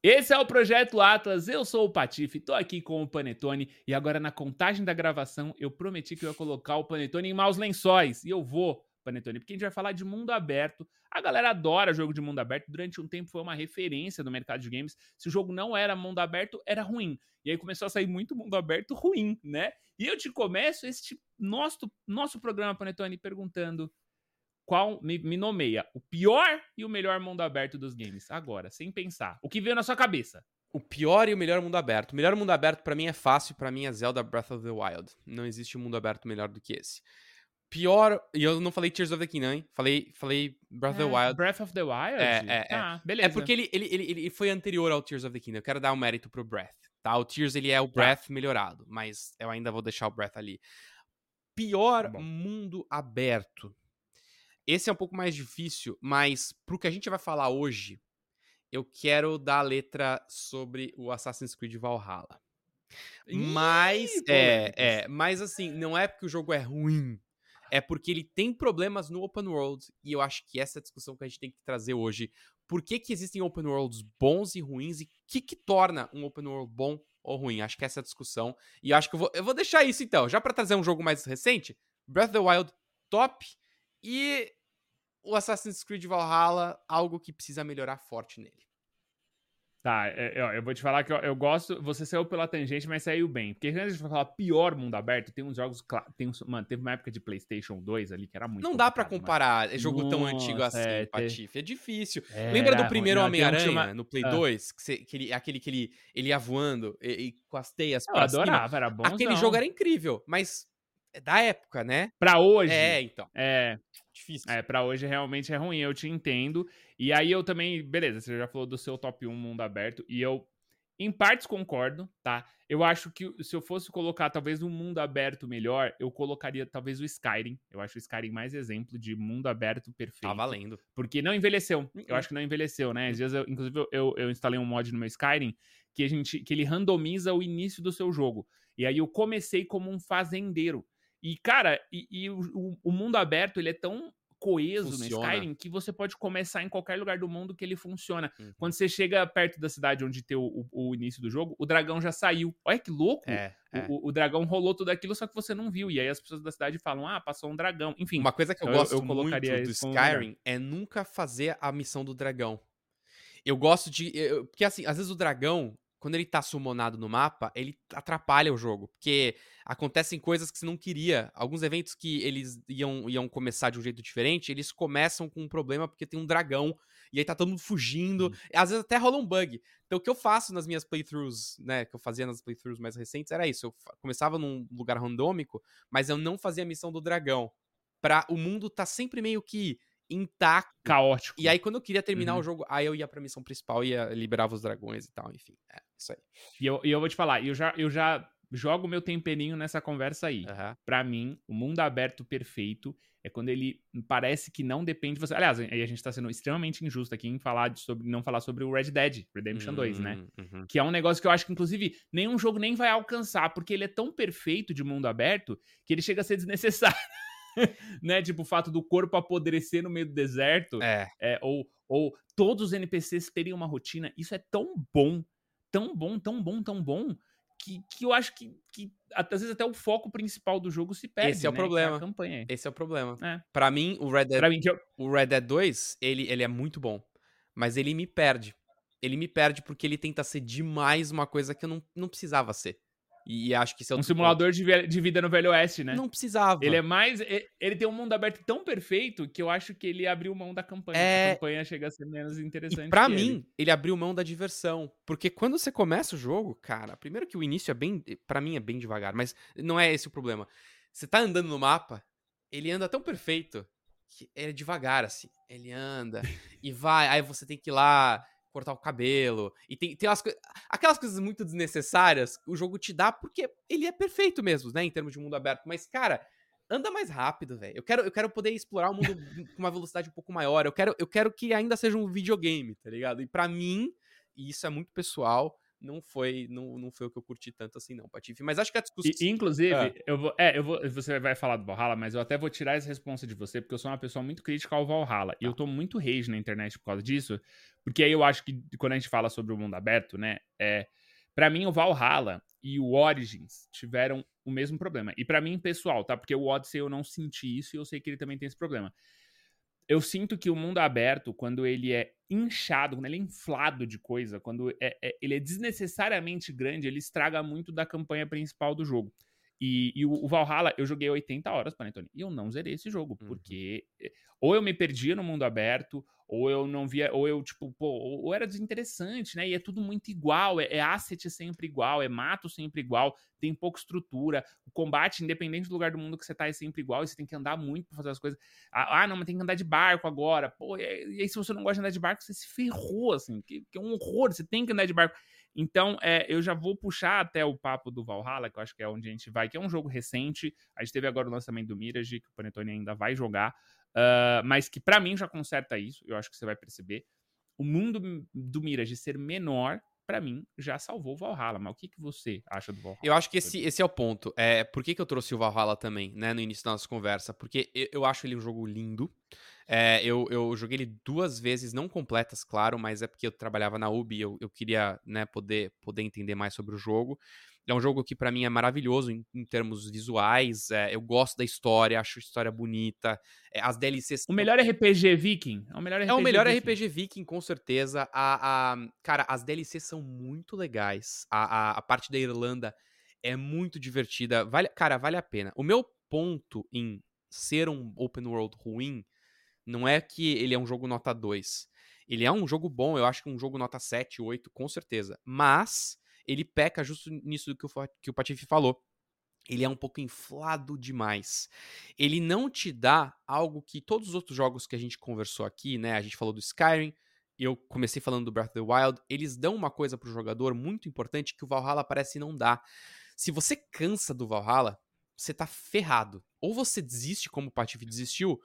Esse é o Projeto Atlas, eu sou o Patife, tô aqui com o Panetone e agora na contagem da gravação eu prometi que eu ia colocar o Panetone em maus lençóis e eu vou, Panetone, porque a gente vai falar de mundo aberto. A galera adora jogo de mundo aberto, durante um tempo foi uma referência no mercado de games. Se o jogo não era mundo aberto, era ruim. E aí começou a sair muito mundo aberto ruim, né? E eu te começo este nosso, nosso programa, Panetone, perguntando qual me, me, nomeia o pior e o melhor mundo aberto dos games. Agora, sem pensar. O que veio na sua cabeça? O pior e o melhor mundo aberto. O melhor mundo aberto para mim é fácil, para mim é Zelda Breath of the Wild. Não existe um mundo aberto melhor do que esse. Pior, e eu não falei Tears of the Kingdom, hein? Falei, falei Breath é, of the é, Wild. Breath of the Wild? É, é, é. Ah, beleza. É porque ele, ele, ele, ele foi anterior ao Tears of the Kingdom. Eu quero dar um mérito pro Breath, tá? O Tears, ele é o tá. Breath tá. melhorado, mas eu ainda vou deixar o Breath ali. Pior tá mundo aberto. Esse é um pouco mais difícil, mas pro que a gente vai falar hoje, eu quero dar a letra sobre o Assassin's Creed Valhalla. Mas, Ih, é, é, mas assim, não é porque o jogo é ruim, é porque ele tem problemas no open world, e eu acho que essa é a discussão que a gente tem que trazer hoje. Por que, que existem open worlds bons e ruins, e o que, que torna um open world bom ou ruim? Acho que essa é a discussão, e acho que eu vou, eu vou deixar isso então, já para trazer um jogo mais recente, Breath of the Wild, top, e o Assassin's Creed Valhalla, algo que precisa melhorar forte nele. Tá, eu, é, eu, vou te falar que eu, eu, gosto. Você saiu pela tangente, mas saiu bem. Porque quando a gente vai falar pior mundo aberto, tem uns jogos. Tem uns, mano, teve uma época de PlayStation 2 ali que era muito. Não dá para comparar mas... jogo Nossa, tão antigo assim, é, Patife. É difícil. É, Lembra do primeiro Homem-Aranha no Play ah. 2? Que, você, que ele, aquele que ele, ele ia voando e, e com as teias eu pra adorava, cima. era bom. Aquele jogo era incrível, mas é da época, né? Pra hoje. É, então. É. Difícil. É, pra hoje realmente é ruim, eu te entendo. E aí eu também, beleza, você já falou do seu top 1 mundo aberto, e eu, em partes, concordo, tá? Eu acho que se eu fosse colocar talvez um mundo aberto melhor, eu colocaria talvez o Skyrim. Eu acho o Skyrim mais exemplo de mundo aberto perfeito. Tá valendo. Porque não envelheceu. Eu acho que não envelheceu, né? Às vezes, eu, inclusive, eu, eu instalei um mod no meu Skyrim que, a gente, que ele randomiza o início do seu jogo. E aí eu comecei como um fazendeiro. E, cara, e, e o, o, mundo aberto, ele é tão coeso funciona. no Skyrim que você pode começar em qualquer lugar do mundo que ele funciona. Uhum. Quando você chega perto da cidade onde tem o, o, o, início do jogo, o dragão já saiu. Olha que louco! É, é. O, dragão rolou tudo aquilo, só que você não viu. E aí as pessoas da cidade falam, ah, passou um dragão. Enfim. Uma coisa que eu, gosto eu, eu muito do Skyrim é nunca fazer a missão do dragão. Eu gosto de. Eu, porque assim, às vezes o dragão, quando ele tá summonado no mapa, ele atrapalha o jogo. Porque acontecem coisas que você não queria. Alguns eventos que eles iam, iam começar de um jeito diferente, eles começam com um problema porque tem um dragão. E aí tá todo mundo fugindo. Hum. Às vezes até rola um bug. Então o que eu faço nas minhas playthroughs, né? Que eu fazia nas playthroughs mais recentes, era isso. Eu começava num lugar randômico, mas eu não fazia a missão do dragão. Pra o mundo tá sempre meio que intacto. Caótico. E aí, quando eu queria terminar uhum. o jogo, aí eu ia pra missão principal e liberava os dragões e tal, enfim. É, isso aí. E eu, e eu vou te falar, eu já, eu já jogo meu temperinho nessa conversa aí. Uhum. Para mim, o mundo aberto perfeito é quando ele parece que não depende de você. Aliás, aí a gente tá sendo extremamente injusto aqui em falar de, sobre não falar sobre o Red Dead Redemption uhum, 2, né? Uhum. Que é um negócio que eu acho que inclusive nenhum jogo nem vai alcançar, porque ele é tão perfeito de mundo aberto que ele chega a ser desnecessário. né? Tipo, o fato do corpo apodrecer no meio do deserto. É. é ou, ou todos os NPCs terem uma rotina. Isso é tão bom, tão bom, tão bom, tão bom, que, que eu acho que, que às vezes até o foco principal do jogo se perde. Esse é o né? problema. É campanha. Esse é o problema. É. Para mim, o Red Dead, mim, eu... o Red Dead 2, ele, ele é muito bom, mas ele me perde. Ele me perde porque ele tenta ser demais uma coisa que eu não, não precisava ser. E acho que isso é um simulador de, de, vida no Velho Oeste, né? Não precisava. Ele é mais. Ele tem um mundo aberto tão perfeito que eu acho que ele abriu mão da campanha. É... A campanha chega a ser menos interessante. E pra mim, ele. ele. abriu mão da diversão. Porque quando você começa o jogo, cara, primeiro que o início é bem. para mim é bem devagar, mas não é esse o problema. Você tá andando no mapa, ele anda tão perfeito que é devagar, assim. Ele anda e vai, aí você tem que ir lá cortar o cabelo. E tem, tem umas aquelas coisas muito desnecessárias o jogo te dá porque ele é perfeito mesmo, né? Em termos de mundo aberto. Mas, cara, anda mais rápido, velho. Eu quero, eu quero poder explorar o mundo com uma velocidade um pouco maior. Eu quero, eu quero que ainda seja um videogame, tá ligado? E para mim, e isso é muito pessoal, não foi não, não foi o que eu curti tanto assim, não, Patife. Mas acho que a discussão. E, inclusive, ah. eu vou. É, eu vou. Você vai falar do Valhalla, mas eu até vou tirar essa resposta de você, porque eu sou uma pessoa muito crítica ao Valhalla. E eu tô muito rage na internet por causa disso. Porque aí eu acho que quando a gente fala sobre o mundo aberto, né? É. Pra mim, o Valhalla e o Origins tiveram o mesmo problema. E para mim, pessoal, tá? Porque o Odyssey eu não senti isso e eu sei que ele também tem esse problema eu sinto que o mundo aberto, quando ele é inchado, quando ele é inflado de coisa, quando é, é, ele é desnecessariamente grande, ele estraga muito da campanha principal do jogo. E, e o, Valhalla, eu joguei 80 horas, Panetone, e eu não zerei esse jogo, uhum. porque eh, ou eu me perdia no mundo aberto, ou eu não via, ou eu, tipo, pô, ou era desinteressante, né? E é tudo muito igual, é, é asset sempre igual, é mato sempre igual, tem pouca estrutura, o combate, independente do lugar do mundo que você tá, é sempre igual, e você tem que andar muito pra fazer as coisas. Ah, ah não, mas tem que andar de barco agora, pô, e aí se você não gosta de andar de barco, você se ferrou, assim, que, que é um horror, você tem que andar de barco. Então, é, eu já vou puxar até o papo do Valhalla, que eu acho que é onde a gente vai, que é um jogo recente. A gente teve agora o lançamento do Mirage, que o Panetone ainda vai jogar. Uh, mas que para mim já conserta isso, eu acho que você vai perceber. O mundo do Mirage ser menor, para mim, já salvou o Valhalla. Mas o que, que você acha do Valhalla? Eu acho que esse, esse é o ponto. É, por que, que eu trouxe o Valhalla também, né, no início da nossa conversa? Porque eu, eu acho ele um jogo lindo. É, eu, eu joguei ele duas vezes, não completas, claro, mas é porque eu trabalhava na UB e eu, eu queria né, poder, poder entender mais sobre o jogo. É um jogo que para mim é maravilhoso em, em termos visuais. É, eu gosto da história, acho a história bonita. É, as DLCs. O melhor RPG Viking. É o melhor RPG, é o melhor Viking. RPG Viking, com certeza. A, a, cara, as DLCs são muito legais. A, a, a parte da Irlanda é muito divertida. Vale, cara, vale a pena. O meu ponto em ser um open world ruim não é que ele é um jogo nota 2. Ele é um jogo bom, eu acho que um jogo nota 7, 8, com certeza. Mas ele peca justo nisso que o, que o Patife falou. Ele é um pouco inflado demais. Ele não te dá algo que todos os outros jogos que a gente conversou aqui, né? A gente falou do Skyrim, eu comecei falando do Breath of the Wild, eles dão uma coisa pro jogador muito importante que o Valhalla parece não dar. Se você cansa do Valhalla, você tá ferrado. Ou você desiste como o Patife desistiu,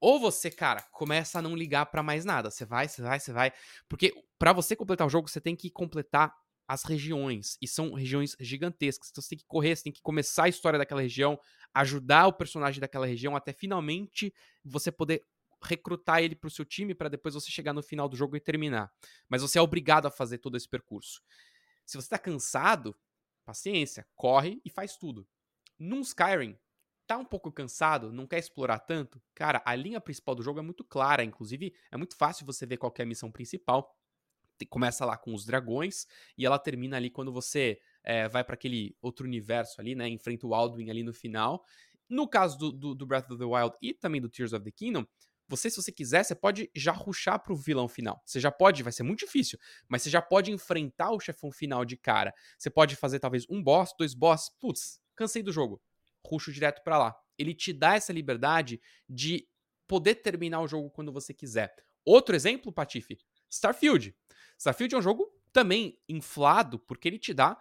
ou você, cara, começa a não ligar para mais nada. Você vai, você vai, você vai. Porque para você completar o jogo, você tem que completar as regiões. E são regiões gigantescas. Então você tem que correr, você tem que começar a história daquela região, ajudar o personagem daquela região até finalmente você poder recrutar ele pro seu time para depois você chegar no final do jogo e terminar. Mas você é obrigado a fazer todo esse percurso. Se você tá cansado, paciência, corre e faz tudo. Num Skyrim, tá um pouco cansado, não quer explorar tanto, cara, a linha principal do jogo é muito clara, inclusive é muito fácil você ver qual é a missão principal começa lá com os dragões e ela termina ali quando você é, vai para aquele outro universo ali, né? Enfrenta o Alduin ali no final. No caso do, do, do, Breath of the Wild e também do Tears of the Kingdom, você, se você quiser, você pode já ruxar pro vilão final. Você já pode, vai ser muito difícil, mas você já pode enfrentar o chefão final de cara. Você pode fazer talvez um boss, dois boss. Putz, cansei do jogo. Ruxo direto para lá. Ele te dá essa liberdade de poder terminar o jogo quando você quiser. Outro exemplo, Patife, Starfield. Starfield é um jogo também inflado, porque ele te dá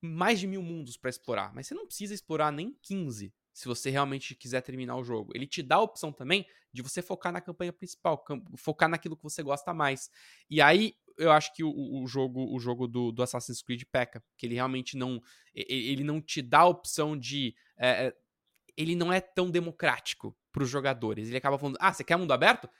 mais de mil mundos para explorar. Mas você não precisa explorar nem 15 se você realmente quiser terminar o jogo. Ele te dá a opção também de você focar na campanha principal, focar naquilo que você gosta mais. E aí eu acho que o, o jogo, o jogo do, do, Assassin's Creed peca, que ele realmente não, ele não te dá a opção de, é, ele não é tão democrático para os jogadores. Ele acaba falando, ah, você quer mundo aberto?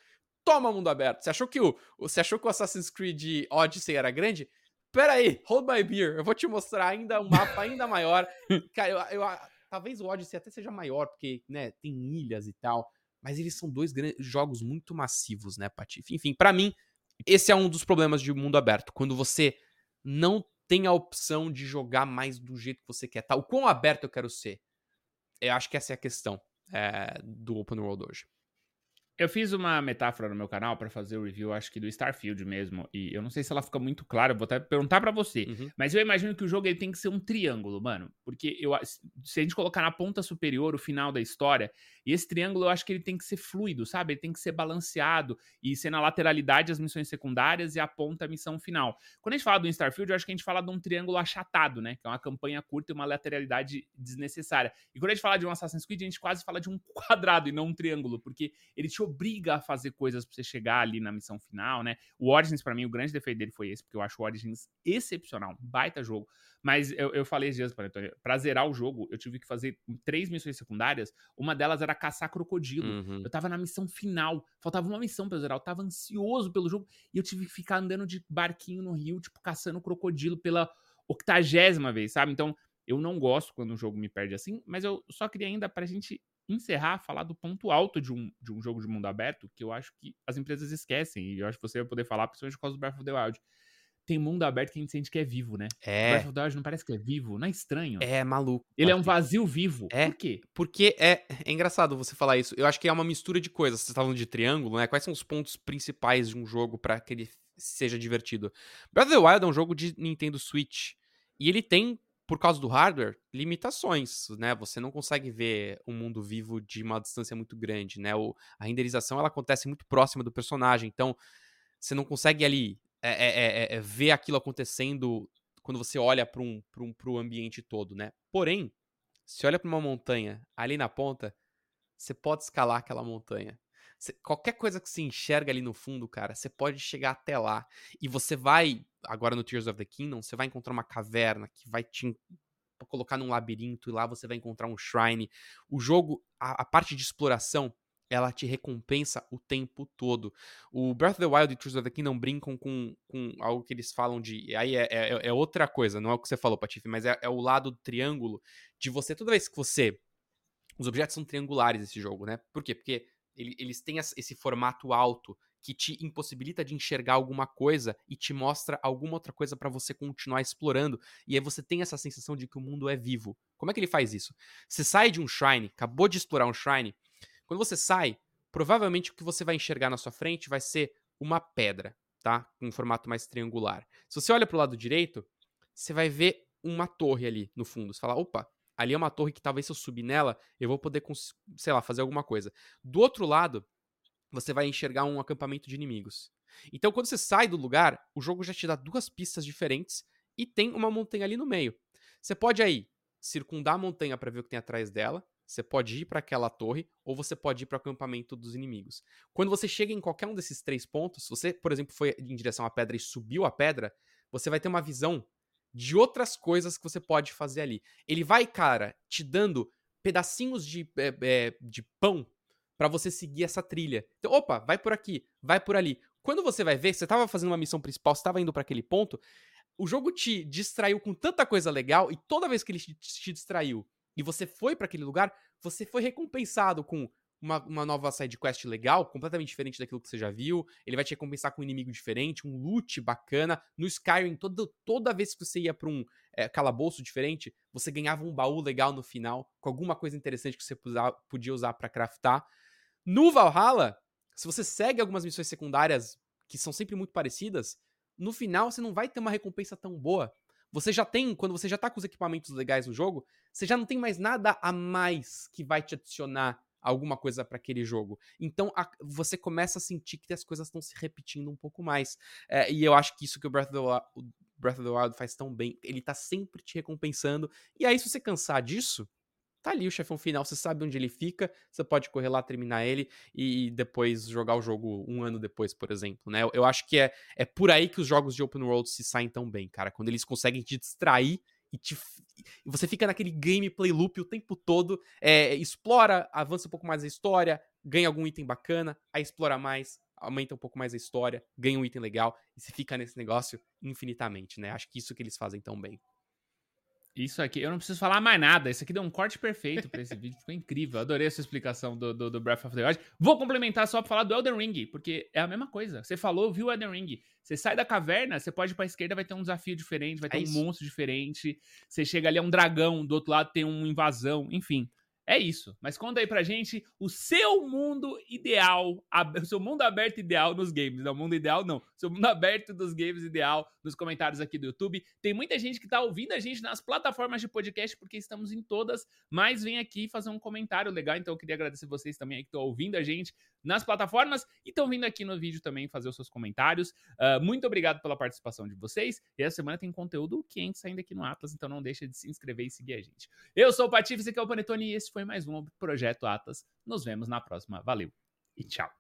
Toma mundo aberto. Você achou que o, você achou que o Assassin's Creed Odyssey era grande? Pera aí, hold my beer. Eu vou te mostrar ainda um mapa ainda maior. Cara, eu, eu, talvez o Odyssey até seja maior, porque, né, tem ilhas e tal. Mas eles são dois jogos muito massivos, né, Patife? Enfim, para mim, esse é um dos problemas de mundo aberto. Quando você não tem a opção de jogar mais do jeito que você quer. Tá? O quão aberto eu quero ser? Eu acho que essa é a questão é, do Open World hoje. Eu fiz uma metáfora no meu canal para fazer o review, acho que do Starfield mesmo, e eu não sei se ela fica muito clara, vou até perguntar para você. Uhum. Mas eu imagino que o jogo ele tem que ser um triângulo, mano, porque eu, se a gente colocar na ponta superior o final da história, E esse triângulo eu acho que ele tem que ser fluido, sabe? Ele tem que ser balanceado e ser na lateralidade as missões secundárias e a ponta a missão final. Quando a gente fala do Starfield, eu acho que a gente fala de um triângulo achatado, né? Que é uma campanha curta e uma lateralidade desnecessária. E quando a gente fala de um Assassin's Creed, a gente quase fala de um quadrado e não um triângulo, porque ele te obriga a fazer coisas pra você chegar ali na missão final, né? O Origins, para mim, o grande defeito dele foi esse, porque eu acho o Origins excepcional, um baita jogo. Mas eu, eu falei esses dias, Panetone, pra zerar o jogo, eu tive que fazer três missões secundárias. Uma delas era caçar crocodilo. Uhum. Eu tava na missão final, faltava uma missão pra zerar. Eu tava ansioso pelo jogo e eu tive que ficar andando de barquinho no rio, tipo, caçando crocodilo pela octagésima vez, sabe? Então, eu não gosto quando um jogo me perde assim, mas eu só queria ainda pra gente encerrar, falar do ponto alto de um, de um jogo de mundo aberto, que eu acho que as empresas esquecem, e eu acho que você vai poder falar, principalmente por causa do Breath of the Wild tem mundo aberto que a gente sente que é vivo, né? É. Breath of the Wild não parece que é vivo, não é estranho. É maluco. Ele é um vazio vivo. É. Por quê? Porque é, é engraçado você falar isso. Eu acho que é uma mistura de coisas. Você tá falando de triângulo, né? Quais são os pontos principais de um jogo para que ele seja divertido? Breath of the Wild é um jogo de Nintendo Switch. E ele tem, por causa do hardware, limitações, né? Você não consegue ver um mundo vivo de uma distância muito grande, né? O, a renderização ela acontece muito próxima do personagem, então você não consegue ali é é, é, é, ver aquilo acontecendo quando você olha para um, um, o ambiente todo, né? Porém, se olha para uma montanha ali na ponta, você pode escalar aquela montanha. Qualquer coisa que se enxerga ali no fundo, cara, você pode chegar até lá. E você vai, agora no Tears of the Kingdom, você vai encontrar uma caverna que vai te colocar num labirinto e lá você vai encontrar um shrine. O jogo, a, a parte de exploração, ela te recompensa o tempo todo. O Breath of the Wild e Tears of the Kingdom brincam com, com algo que eles falam de. Aí é, é, é outra coisa, não é o que você falou, Patife, mas é, é, o lado do triângulo de você. Toda vez que você. Os objetos são triangulares nesse jogo, né? Por quê? Porque ele, eles têm esse formato alto que te impossibilita de enxergar alguma coisa e te mostra alguma outra coisa para você continuar explorando. E aí você tem essa sensação de que o mundo é vivo. Como é que ele faz isso? Você sai de um shrine, acabou de explorar um shrine quando você sai, provavelmente o que você vai enxergar na sua frente vai ser uma pedra, tá? Com um formato mais triangular. Se você olha para o lado direito, você vai ver uma torre ali no fundo. Você fala, opa, ali é uma torre que talvez se eu subir nela, eu vou poder, sei lá, fazer alguma coisa. Do outro lado, você vai enxergar um acampamento de inimigos. Então, quando você sai do lugar, o jogo já te dá duas pistas diferentes e tem uma montanha ali no meio. Você pode aí circundar a montanha para ver o que tem atrás dela, você pode ir para aquela torre ou você pode ir para o acampamento dos inimigos. Quando você chega em qualquer um desses três pontos, se você, por exemplo, foi em direção à pedra e subiu a pedra, você vai ter uma visão de outras coisas que você pode fazer ali. Ele vai, cara, te dando pedacinhos de, é, é, de pão para você seguir essa trilha. Então, opa, vai por aqui, vai por ali. Quando você vai ver, você estava fazendo uma missão principal, você estava indo para aquele ponto, o jogo te distraiu com tanta coisa legal e toda vez que ele te, te distraiu e você foi para aquele lugar, você foi recompensado com uma, uma nova side quest legal, completamente diferente daquilo que você já viu. Ele vai te recompensar com um inimigo diferente, um loot bacana. No Skyrim, todo, toda vez que você ia pra um é, calabouço diferente, você ganhava um baú legal no final, com alguma coisa interessante que você podia usar para craftar. No Valhalla, se você segue algumas missões secundárias que são sempre muito parecidas, no final você não vai ter uma recompensa tão boa. Você já tem, quando você já tá com os equipamentos legais no jogo, você já não tem mais nada a mais que vai te adicionar alguma coisa para aquele jogo. Então a, você começa a sentir que as coisas estão se repetindo um pouco mais. É, e eu acho que isso que o Breath o Breath of the Wild faz tão bem, ele tá sempre te recompensando. E aí, se você cansar disso, tá ali o chefão final, você sabe onde ele fica, você pode correr lá, terminar ele e depois jogar o jogo um ano depois, por exemplo, né? Eu, acho que é, é por aí que os jogos de open world se saem tão bem, cara, quando eles conseguem te distrair e te, você fica naquele gameplay loop o tempo todo, é, explora, avança um pouco mais a história, ganha algum item bacana, aí explora mais, aumenta um pouco mais a história, ganha um item legal e se fica nesse negócio infinitamente, né? Acho que isso que eles fazem tão bem. Isso aqui, eu não preciso falar mais nada. Isso aqui deu um corte perfeito para esse vídeo. Ficou incrível. Adorei essa explicação do, do, do, Breath of the Wild. Vou complementar só pra falar do Elden Ring, porque é a mesma coisa. Você falou, viu o Elden Ring. Você sai da caverna, você pode ir pra esquerda, vai ter um desafio diferente, vai ter é um monstro diferente. Você chega ali, é um dragão, do outro lado tem uma invasão, enfim. É isso. Mas conta aí pra gente o seu mundo ideal, o seu mundo aberto ideal nos games. Não, mundo ideal não. Seu mundo aberto dos games ideal nos comentários aqui do YouTube. Tem muita gente que tá ouvindo a gente nas plataformas de podcast, porque estamos em todas, mas vem aqui fazer um comentário legal. Então eu queria agradecer vocês também aí que estão ouvindo a gente nas plataformas e estão vindo aqui no vídeo também fazer os seus comentários. Uh, muito obrigado pela participação de vocês. E essa semana tem conteúdo quente saindo aqui no Atlas, então não deixa de se inscrever e seguir a gente. Eu sou o Patife, esse aqui é o Panetone e esse foi mais um Projeto Atlas. Nos vemos na próxima. Valeu e tchau.